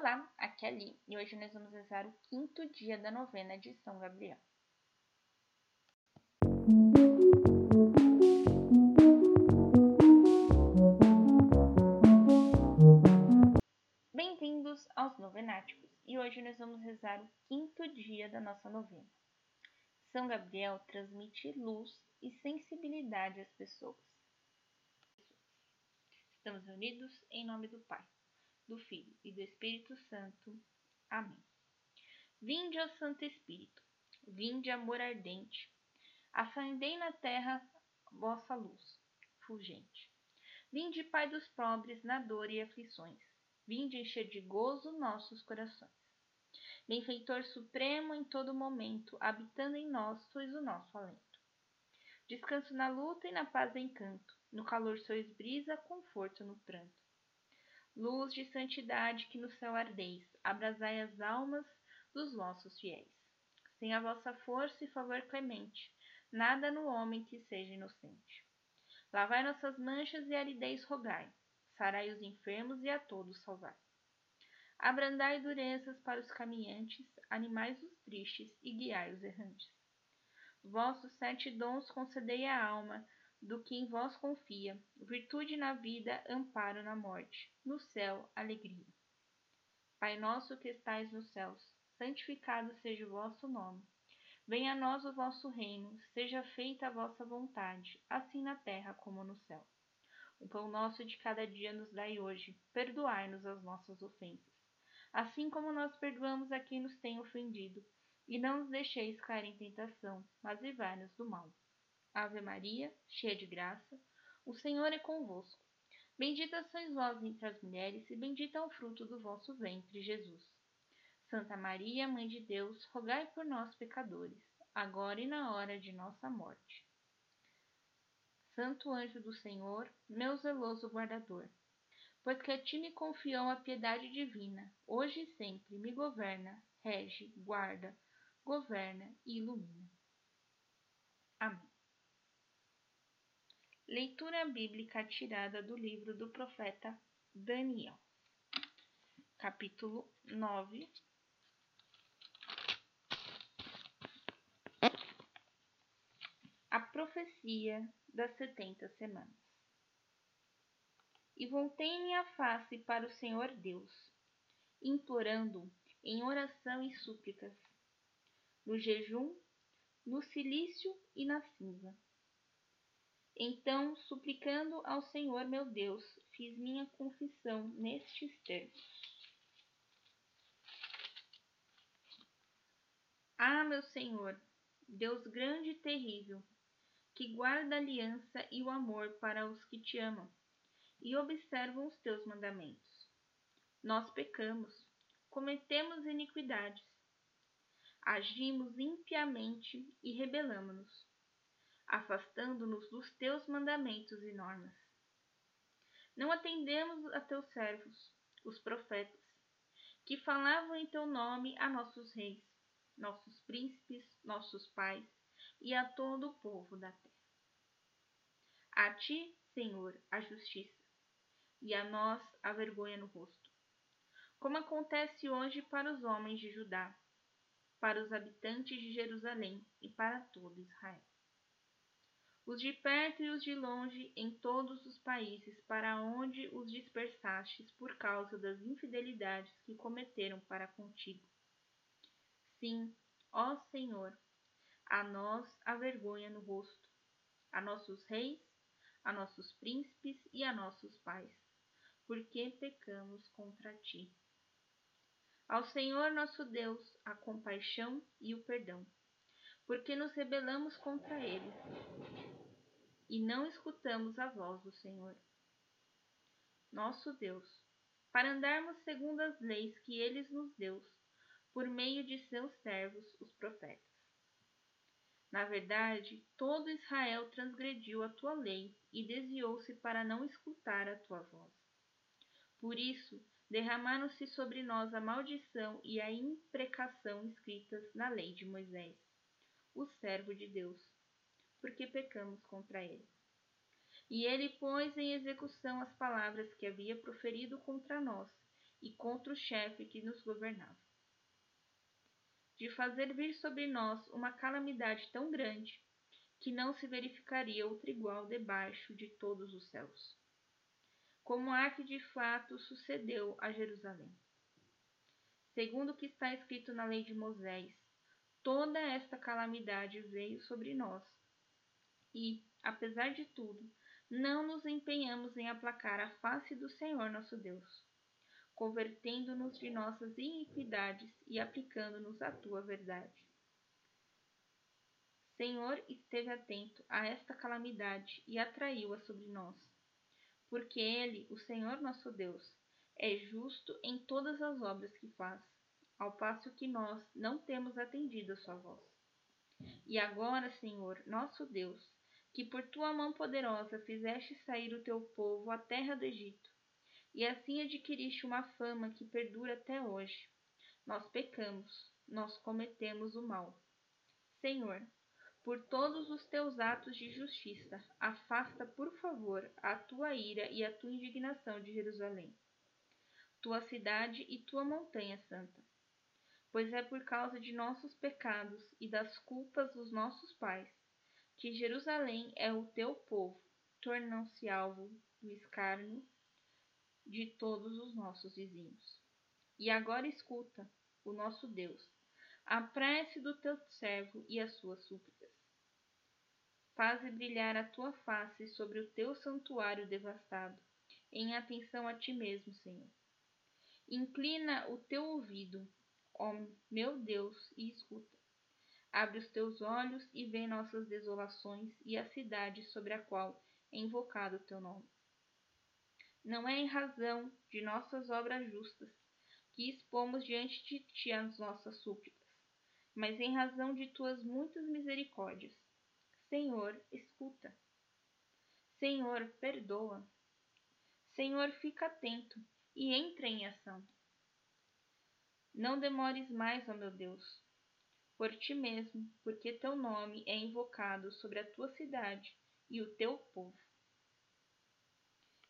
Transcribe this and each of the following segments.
Olá, aqui é a Li e hoje nós vamos rezar o quinto dia da novena de São Gabriel. Bem-vindos aos Novenáticos e hoje nós vamos rezar o quinto dia da nossa novena. São Gabriel transmite luz e sensibilidade às pessoas. Estamos unidos em nome do Pai do Filho e do Espírito Santo. Amém. Vinde, ó Santo Espírito, vinde, amor ardente, acendei na terra vossa luz fulgente. Vinde, Pai dos pobres, na dor e aflições, vinde encher de gozo nossos corações. Benfeitor supremo em todo momento, habitando em nós, sois o nosso alento. Descanso na luta e na paz encanto, no calor sois brisa, conforto no pranto luz de santidade que no céu ardeis, abrasai as almas dos vossos fiéis. Sem a vossa força e favor clemente, nada no homem que seja inocente. Lavai nossas manchas e aridez rogai, sarai os enfermos e a todos salvai. Abrandai durezas para os caminhantes, animais os tristes e guiai os errantes. Vossos sete dons concedei à alma, do que em vós confia, virtude na vida, amparo na morte, no céu, alegria. Pai nosso que estais nos céus, santificado seja o vosso nome. Venha a nós o vosso reino, seja feita a vossa vontade, assim na terra como no céu. O pão nosso de cada dia nos dai hoje, perdoai-nos as nossas ofensas, assim como nós perdoamos a quem nos tem ofendido, e não nos deixeis cair em tentação, mas livrai-nos do mal. Ave Maria, cheia de graça, o Senhor é convosco. Bendita sois vós entre as mulheres, e bendito é o fruto do vosso ventre, Jesus. Santa Maria, Mãe de Deus, rogai por nós, pecadores, agora e na hora de nossa morte. Santo anjo do Senhor, meu zeloso guardador, pois que a ti me confiou a piedade divina, hoje e sempre me governa, rege, guarda, governa e ilumina. Amém. Leitura bíblica tirada do livro do profeta Daniel, capítulo 9. A profecia das setenta semanas. E voltei minha face para o Senhor Deus, implorando em oração e súplicas, no jejum, no silício e na cinza então, suplicando ao Senhor meu Deus, fiz minha confissão nestes termos. Ah, meu Senhor, Deus grande e terrível, que guarda a aliança e o amor para os que te amam e observam os teus mandamentos. Nós pecamos, cometemos iniquidades, agimos impiamente e rebelamos-nos afastando-nos dos teus mandamentos e normas. Não atendemos a teus servos, os profetas, que falavam em teu nome a nossos reis, nossos príncipes, nossos pais e a todo o povo da terra. A ti, Senhor, a justiça, e a nós a vergonha no rosto, como acontece hoje para os homens de Judá, para os habitantes de Jerusalém e para todo Israel os de perto e os de longe, em todos os países para onde os dispersastes por causa das infidelidades que cometeram para contigo. Sim, ó Senhor, a nós a vergonha no rosto, a nossos reis, a nossos príncipes e a nossos pais, porque pecamos contra ti. Ao Senhor nosso Deus, a compaixão e o perdão, porque nos rebelamos contra ele e não escutamos a voz do Senhor, nosso Deus, para andarmos segundo as leis que ele nos deu por meio de seus servos, os profetas. Na verdade, todo Israel transgrediu a tua lei e desviou-se para não escutar a tua voz. Por isso, derramaram-se sobre nós a maldição e a imprecação escritas na lei de Moisés, o servo de Deus porque pecamos contra ele. E ele pôs em execução as palavras que havia proferido contra nós, e contra o chefe que nos governava. De fazer vir sobre nós uma calamidade tão grande que não se verificaria outra igual debaixo de todos os céus. Como há que de fato sucedeu a Jerusalém. Segundo o que está escrito na lei de Moisés, toda esta calamidade veio sobre nós. E, apesar de tudo, não nos empenhamos em aplacar a face do Senhor nosso Deus, convertendo-nos de nossas iniquidades e aplicando-nos à tua verdade. Senhor esteve atento a esta calamidade e atraiu-a sobre nós. Porque Ele, o Senhor nosso Deus, é justo em todas as obras que faz, ao passo que nós não temos atendido a sua voz. E agora, Senhor, nosso Deus, que por tua mão poderosa fizeste sair o teu povo à terra do Egito, e assim adquiriste uma fama que perdura até hoje. Nós pecamos, nós cometemos o mal. Senhor, por todos os teus atos de justiça, afasta, por favor, a tua ira e a tua indignação de Jerusalém, tua cidade e tua montanha santa. Pois é por causa de nossos pecados e das culpas dos nossos pais que Jerusalém é o teu povo, tornam-se alvo do escárnio de todos os nossos vizinhos. E agora escuta, o nosso Deus, a prece do teu servo e as suas súplicas. Faze brilhar a tua face sobre o teu santuário devastado, em atenção a ti mesmo, Senhor. Inclina o teu ouvido, ó meu Deus, e escuta. Abre os teus olhos e vê nossas desolações e a cidade sobre a qual é invocado o teu nome. Não é em razão de nossas obras justas que expomos diante de ti as nossas súplicas, mas em razão de tuas muitas misericórdias. Senhor, escuta. Senhor, perdoa. Senhor, fica atento e entra em ação. Não demores mais, ó meu Deus, por ti mesmo, porque teu nome é invocado sobre a tua cidade e o teu povo.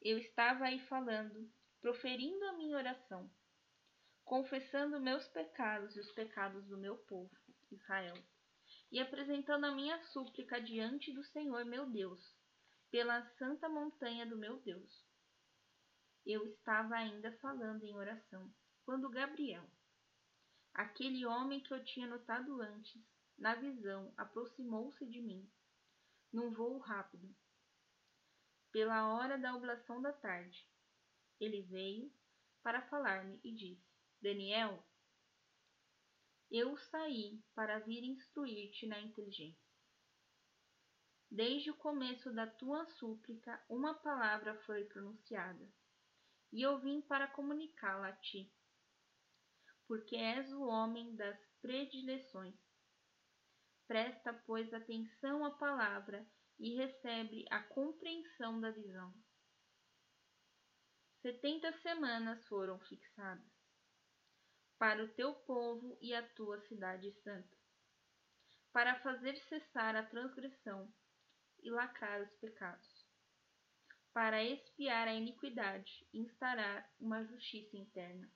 Eu estava aí falando, proferindo a minha oração confessando meus pecados e os pecados do meu povo, Israel, e apresentando a minha súplica diante do Senhor meu Deus, pela santa montanha do meu Deus. Eu estava ainda falando em oração, quando Gabriel, aquele homem que eu tinha notado antes, na visão, aproximou-se de mim, num voo rápido. Pela hora da oblação da tarde, ele veio para falar-me e disse: Daniel, eu saí para vir instruir-te na inteligência. Desde o começo da tua súplica, uma palavra foi pronunciada, e eu vim para comunicá-la a ti, porque és o homem das predileções. Presta, pois, atenção à palavra e recebe a compreensão da visão. Setenta semanas foram fixadas para o teu povo e a tua cidade santa, para fazer cessar a transgressão e lacrar os pecados, para expiar a iniquidade e instaurar uma justiça interna,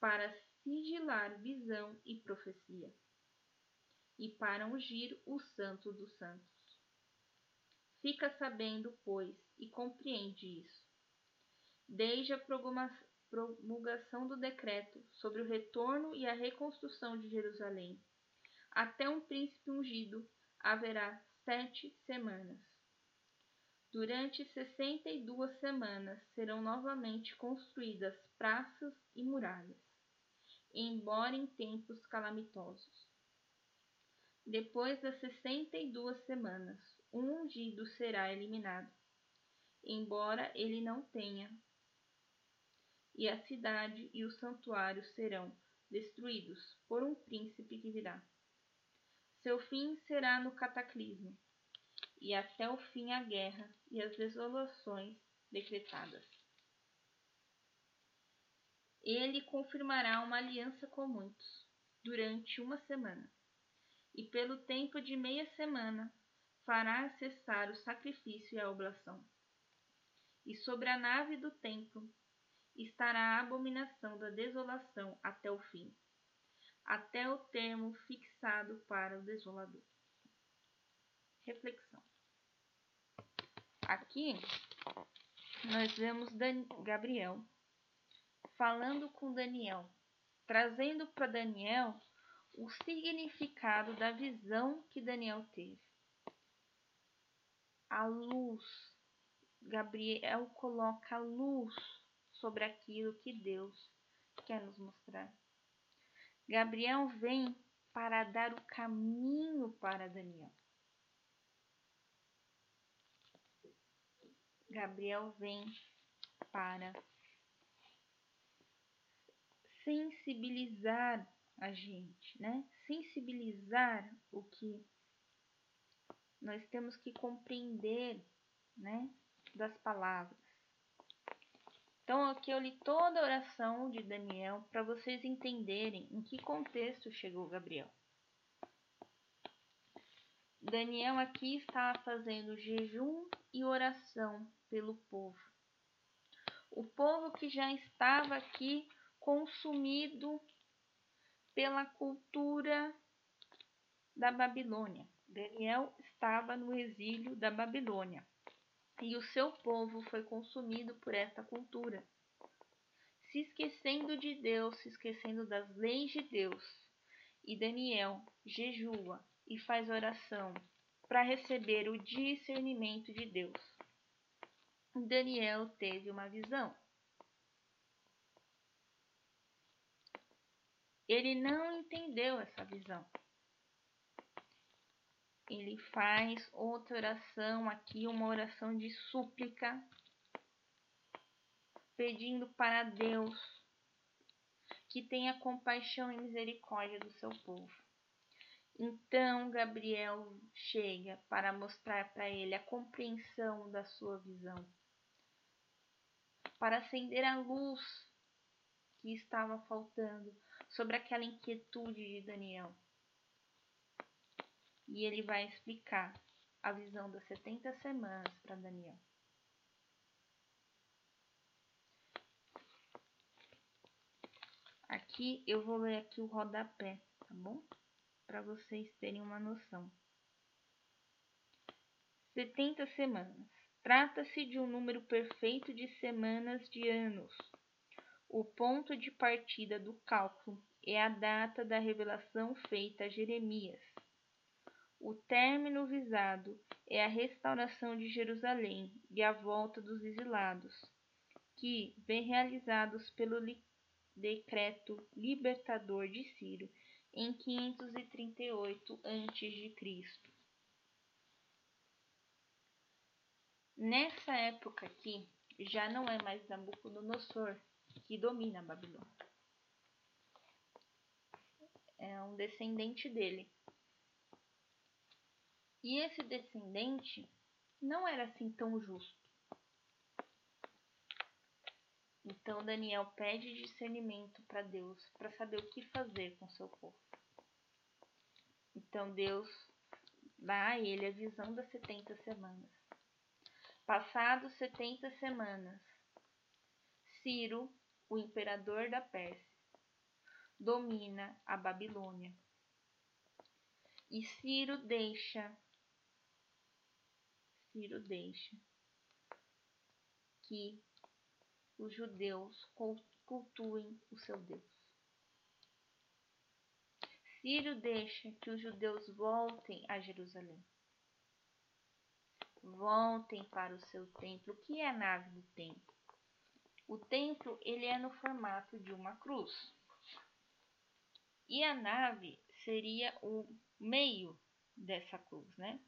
para sigilar visão e profecia, e para ungir o santo dos santos. Fica sabendo, pois, e compreende isso. Desde a promulgação do decreto sobre o retorno e a reconstrução de Jerusalém. Até um príncipe ungido haverá sete semanas. Durante sessenta e duas semanas serão novamente construídas praças e muralhas, embora em tempos calamitosos. Depois das sessenta e duas semanas, um ungido será eliminado, embora ele não tenha e a cidade e o santuário serão destruídos por um príncipe que virá. Seu fim será no cataclismo, e até o fim a guerra e as desolações decretadas. Ele confirmará uma aliança com muitos durante uma semana, e pelo tempo de meia semana fará cessar o sacrifício e a oblação. E sobre a nave do templo estará a abominação da desolação até o fim, até o termo fixado para o desolador. Reflexão. Aqui nós vemos Gabriel falando com Daniel, trazendo para Daniel o significado da visão que Daniel teve. A luz. Gabriel coloca a luz sobre aquilo que Deus quer nos mostrar. Gabriel vem para dar o caminho para Daniel. Gabriel vem para sensibilizar a gente, né? Sensibilizar o que nós temos que compreender, né, das palavras. Então, aqui eu li toda a oração de Daniel para vocês entenderem em que contexto chegou Gabriel. Daniel aqui está fazendo jejum e oração pelo povo. O povo que já estava aqui consumido pela cultura da Babilônia. Daniel estava no exílio da Babilônia e o seu povo foi consumido por esta cultura, se esquecendo de Deus, se esquecendo das leis de Deus. E Daniel jejua e faz oração para receber o discernimento de Deus. Daniel teve uma visão. Ele não entendeu essa visão. Ele faz outra oração aqui, uma oração de súplica, pedindo para Deus que tenha compaixão e misericórdia do seu povo. Então Gabriel chega para mostrar para ele a compreensão da sua visão, para acender a luz que estava faltando sobre aquela inquietude de Daniel. E ele vai explicar a visão das 70 semanas para Daniel. Aqui eu vou ler aqui o rodapé, tá bom? Para vocês terem uma noção. 70 semanas. Trata-se de um número perfeito de semanas de anos. O ponto de partida do cálculo é a data da revelação feita a Jeremias. O término visado é a restauração de Jerusalém e a volta dos exilados, que vem realizados pelo li decreto libertador de Ciro em 538 a.C. Nessa época aqui, já não é mais Nabucodonosor que domina a Babilônia. É um descendente dele. E esse descendente não era assim tão justo. Então Daniel pede discernimento para Deus para saber o que fazer com seu povo. Então Deus dá a ele a visão das 70 semanas. Passados 70 semanas, Ciro, o imperador da Pérsia, domina a Babilônia. E Ciro deixa Ciro deixa que os judeus cultuem o seu Deus. Ciro deixa que os judeus voltem a Jerusalém. Voltem para o seu templo. Que é a nave do templo? O templo ele é no formato de uma cruz. E a nave seria o meio dessa cruz, né?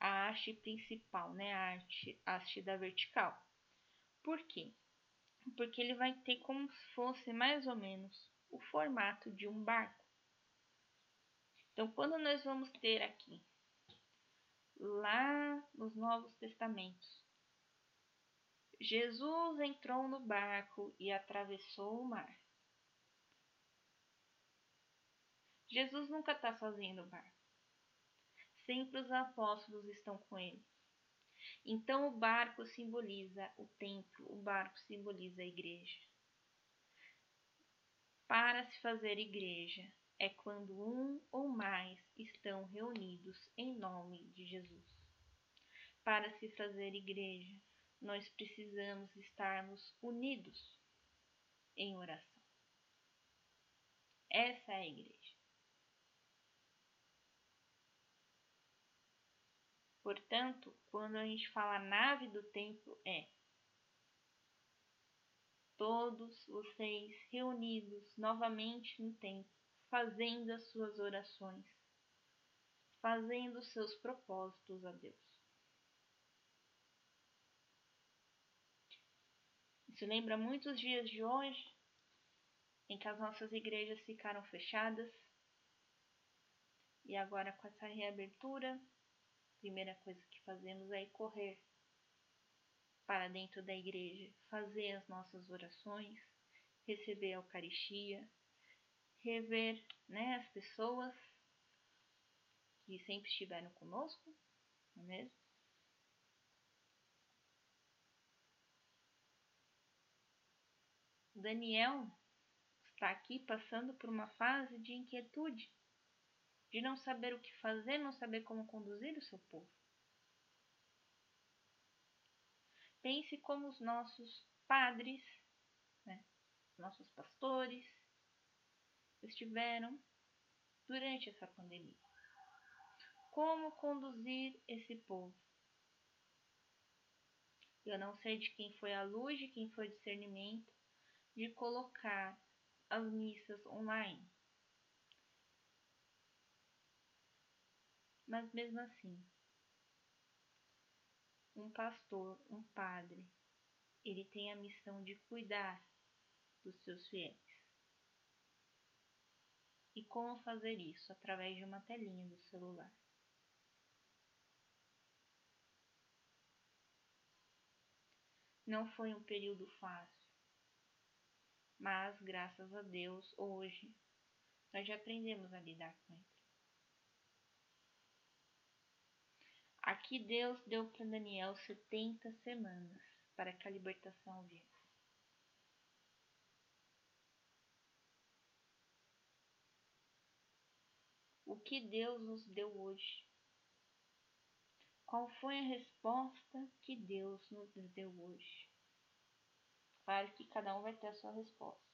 A haste principal, né? A haste, a haste da vertical. Por quê? Porque ele vai ter como se fosse mais ou menos o formato de um barco. Então, quando nós vamos ter aqui, lá nos Novos Testamentos, Jesus entrou no barco e atravessou o mar. Jesus nunca está sozinho no barco. Sempre os apóstolos estão com ele. Então o barco simboliza o templo, o barco simboliza a igreja. Para se fazer igreja é quando um ou mais estão reunidos em nome de Jesus. Para se fazer igreja, nós precisamos estarmos unidos em oração. Essa é a igreja. Portanto, quando a gente fala nave do templo, é todos vocês reunidos novamente no templo, fazendo as suas orações, fazendo os seus propósitos a Deus. Isso lembra muitos dias de hoje, em que as nossas igrejas ficaram fechadas, e agora com essa reabertura, primeira coisa que fazemos é correr para dentro da igreja, fazer as nossas orações, receber a Eucaristia, rever né, as pessoas que sempre estiveram conosco, não é mesmo? Daniel está aqui passando por uma fase de inquietude de não saber o que fazer, não saber como conduzir o seu povo. Pense como os nossos padres, né, nossos pastores, estiveram durante essa pandemia. Como conduzir esse povo? Eu não sei de quem foi a luz, de quem foi o discernimento de colocar as missas online. Mas mesmo assim, um pastor, um padre, ele tem a missão de cuidar dos seus fiéis. E como fazer isso? Através de uma telinha do celular. Não foi um período fácil, mas graças a Deus, hoje, nós já aprendemos a lidar com ele. Aqui Deus deu para Daniel 70 semanas para que a libertação viesse. O que Deus nos deu hoje? Qual foi a resposta que Deus nos deu hoje? Claro que cada um vai ter a sua resposta.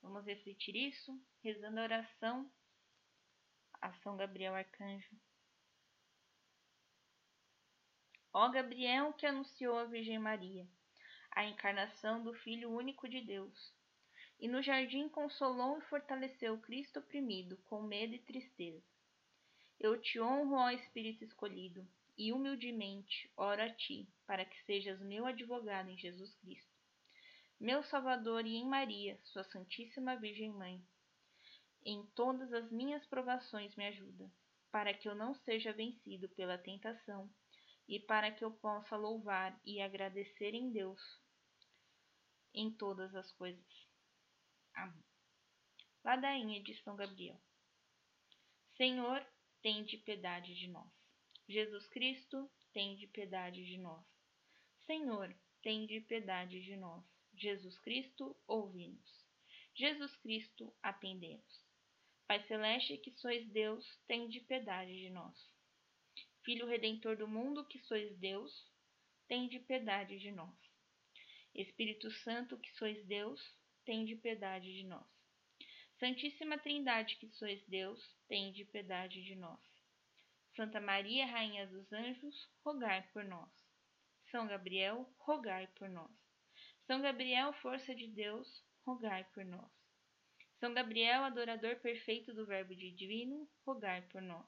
Vamos refletir isso rezando a oração a São Gabriel Arcanjo. Ó Gabriel que anunciou a Virgem Maria, a encarnação do Filho único de Deus, e no jardim consolou e fortaleceu Cristo oprimido com medo e tristeza. Eu te honro, ó Espírito escolhido, e humildemente oro a ti, para que sejas meu advogado em Jesus Cristo meu Salvador e em Maria, sua Santíssima Virgem Mãe. Em todas as minhas provações me ajuda, para que eu não seja vencido pela tentação e para que eu possa louvar e agradecer em Deus em todas as coisas. Amém. Ladainha de São Gabriel. Senhor, tem de piedade de nós. Jesus Cristo, tem de piedade de nós. Senhor, tem de piedade de nós. Jesus Cristo, ouvi-nos. Jesus Cristo, atendemos. Pai Celeste, que sois Deus, tende piedade de nós. Filho Redentor do mundo, que sois Deus, tende piedade de nós. Espírito Santo, que sois Deus, tende piedade de nós. Santíssima Trindade, que sois Deus, tende piedade de nós. Santa Maria, Rainha dos Anjos, rogai por nós. São Gabriel, rogai por nós. São Gabriel, força de Deus, rogai por nós. São Gabriel, adorador perfeito do Verbo divino, rogai por nós.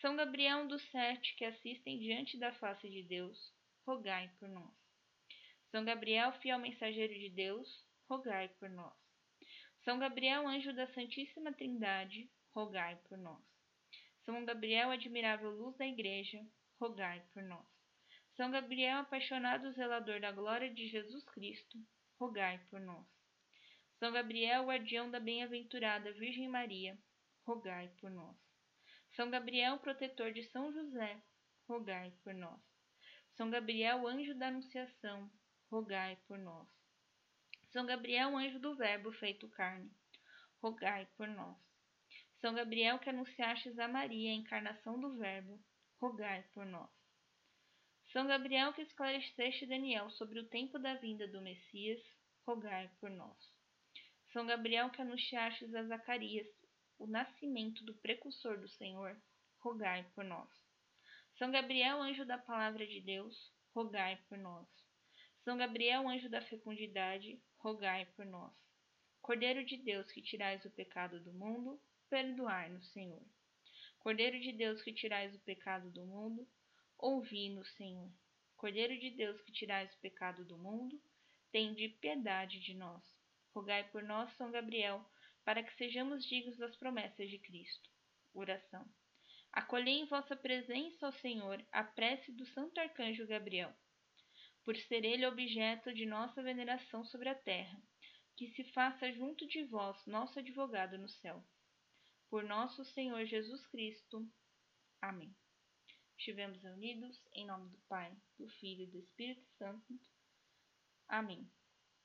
São Gabriel, dos sete que assistem diante da face de Deus, rogai por nós. São Gabriel, fiel mensageiro de Deus, rogai por nós. São Gabriel, anjo da Santíssima Trindade, rogai por nós. São Gabriel, admirável luz da Igreja, rogai por nós. São Gabriel, apaixonado zelador da glória de Jesus Cristo, rogai por nós. São Gabriel, guardião da bem-aventurada Virgem Maria, rogai por nós. São Gabriel, protetor de São José, rogai por nós. São Gabriel, anjo da Anunciação, rogai por nós. São Gabriel, anjo do Verbo feito carne, rogai por nós. São Gabriel, que anunciastes a Maria a encarnação do Verbo, rogai por nós. São Gabriel, que esclareceste Daniel sobre o tempo da vinda do Messias, rogai por nós. São Gabriel, que anunciastes a Zacarias o nascimento do precursor do Senhor, rogai por nós. São Gabriel, anjo da palavra de Deus, rogai por nós. São Gabriel, anjo da fecundidade, rogai por nós. Cordeiro de Deus, que tirais o pecado do mundo, perdoai-nos, Senhor. Cordeiro de Deus, que tirais o pecado do mundo, ouvi-nos, Senhor. Cordeiro de Deus, que tirais o pecado do mundo, tende piedade de nós. Rogai por nós, São Gabriel, para que sejamos dignos das promessas de Cristo. Oração. Acolhei em vossa presença, ó Senhor, a prece do Santo Arcanjo Gabriel, por ser ele objeto de nossa veneração sobre a terra, que se faça junto de vós nosso advogado no céu. Por nosso Senhor Jesus Cristo. Amém. Estivemos reunidos em nome do Pai, do Filho e do Espírito Santo. Amém.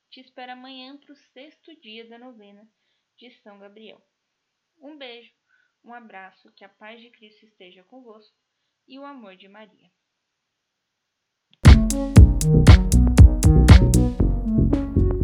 Te espero amanhã para o sexto dia da novena de São Gabriel. Um beijo, um abraço, que a paz de Cristo esteja convosco e o amor de Maria.